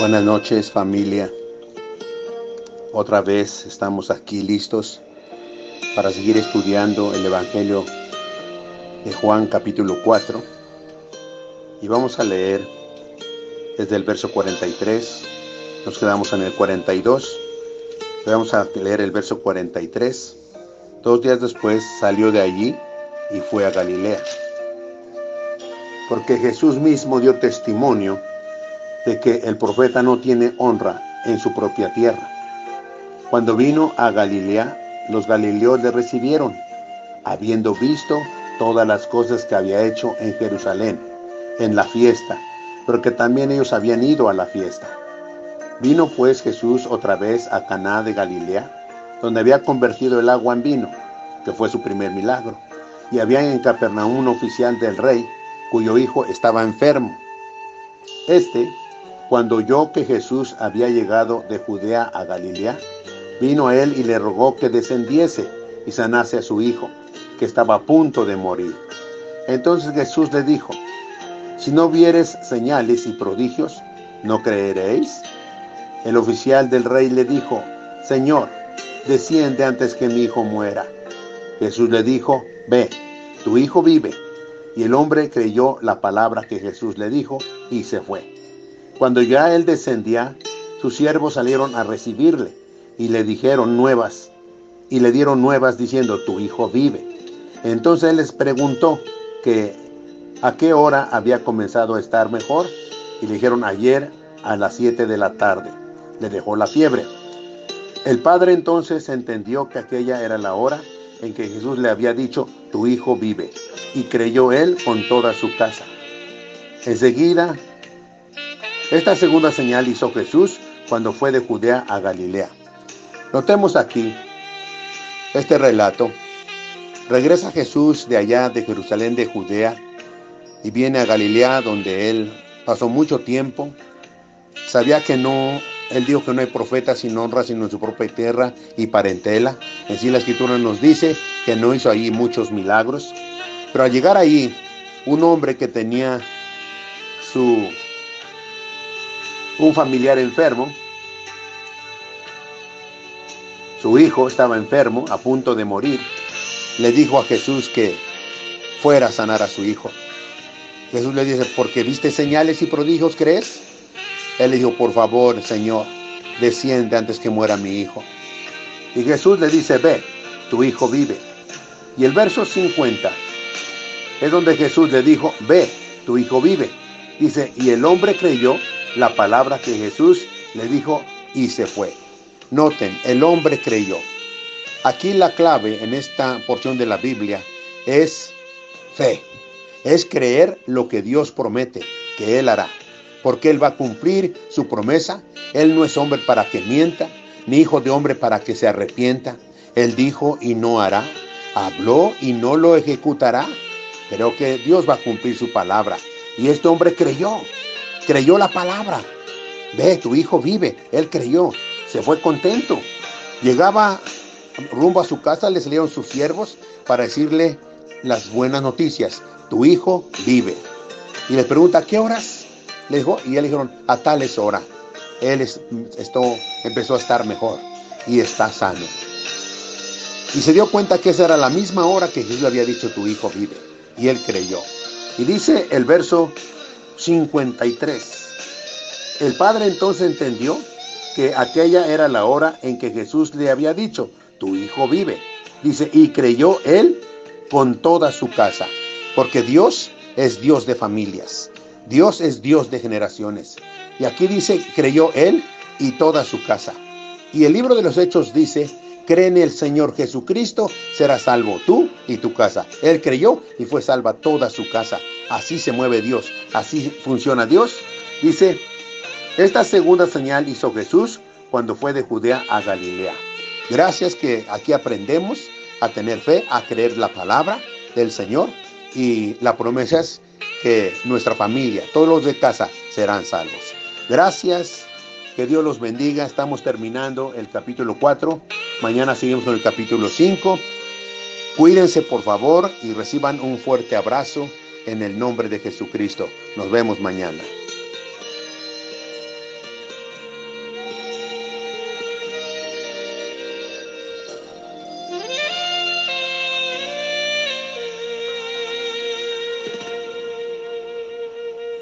Buenas noches familia. Otra vez estamos aquí listos para seguir estudiando el Evangelio de Juan capítulo 4 y vamos a leer desde el verso 43, nos quedamos en el 42, vamos a leer el verso 43. Dos días después salió de allí y fue a Galilea, porque Jesús mismo dio testimonio de que el profeta no tiene honra en su propia tierra. Cuando vino a Galilea, los galileos le recibieron, habiendo visto todas las cosas que había hecho en Jerusalén, en la fiesta, porque también ellos habían ido a la fiesta. Vino pues Jesús otra vez a Caná de Galilea, donde había convertido el agua en vino, que fue su primer milagro. Y había en Capernaum un oficial del rey, cuyo hijo estaba enfermo. Este, cuando oyó que Jesús había llegado de Judea a Galilea, vino a él y le rogó que descendiese y sanase a su hijo, que estaba a punto de morir. Entonces Jesús le dijo, si no vieres señales y prodigios, ¿no creeréis? El oficial del rey le dijo, Señor, desciende antes que mi hijo muera. Jesús le dijo, ve, tu hijo vive. Y el hombre creyó la palabra que Jesús le dijo y se fue. Cuando ya él descendía, sus siervos salieron a recibirle y le dijeron nuevas, y le dieron nuevas diciendo, tu hijo vive. Entonces él les preguntó que a qué hora había comenzado a estar mejor, y le dijeron ayer a las 7 de la tarde. Le dejó la fiebre. El padre entonces entendió que aquella era la hora en que Jesús le había dicho, tu hijo vive, y creyó él con toda su casa. Enseguida esta segunda señal hizo Jesús cuando fue de Judea a Galilea. Notemos aquí este relato. Regresa Jesús de allá, de Jerusalén, de Judea, y viene a Galilea, donde él pasó mucho tiempo. Sabía que no, él dijo que no hay profeta sin honra, sino en su propia tierra y parentela. En sí la escritura nos dice que no hizo ahí muchos milagros. Pero al llegar ahí, un hombre que tenía su un familiar enfermo. Su hijo estaba enfermo, a punto de morir. Le dijo a Jesús que fuera a sanar a su hijo. Jesús le dice, porque viste señales y prodigios, ¿crees? Él le dijo, por favor, Señor, desciende antes que muera mi hijo. Y Jesús le dice, ve, tu hijo vive. Y el verso 50 es donde Jesús le dijo, ve, tu hijo vive. Dice, y el hombre creyó la palabra que Jesús le dijo y se fue. Noten, el hombre creyó. Aquí la clave en esta porción de la Biblia es fe. Es creer lo que Dios promete que Él hará. Porque Él va a cumplir su promesa. Él no es hombre para que mienta, ni hijo de hombre para que se arrepienta. Él dijo y no hará. Habló y no lo ejecutará. Pero que Dios va a cumplir su palabra. Y este hombre creyó creyó la palabra. Ve, tu hijo vive. Él creyó, se fue contento. Llegaba rumbo a su casa, le salieron sus siervos para decirle las buenas noticias. Tu hijo vive. Y le pregunta, ¿qué horas? Le dijo, y él dijeron, a tales horas. Él esto, empezó a estar mejor y está sano. Y se dio cuenta que esa era la misma hora que Jesús le había dicho, tu hijo vive. Y él creyó. Y dice el verso 53. El padre entonces entendió que aquella era la hora en que Jesús le había dicho, tu hijo vive. Dice, y creyó él con toda su casa, porque Dios es Dios de familias, Dios es Dios de generaciones. Y aquí dice, creyó él y toda su casa. Y el libro de los Hechos dice, cree en el Señor Jesucristo, será salvo tú y tu casa. Él creyó y fue salva toda su casa. Así se mueve Dios, así funciona Dios. Dice, esta segunda señal hizo Jesús cuando fue de Judea a Galilea. Gracias que aquí aprendemos a tener fe, a creer la palabra del Señor y la promesa es que nuestra familia, todos los de casa serán salvos. Gracias, que Dios los bendiga. Estamos terminando el capítulo 4. Mañana seguimos con el capítulo 5. Cuídense por favor y reciban un fuerte abrazo en el nombre de Jesucristo. Nos vemos mañana.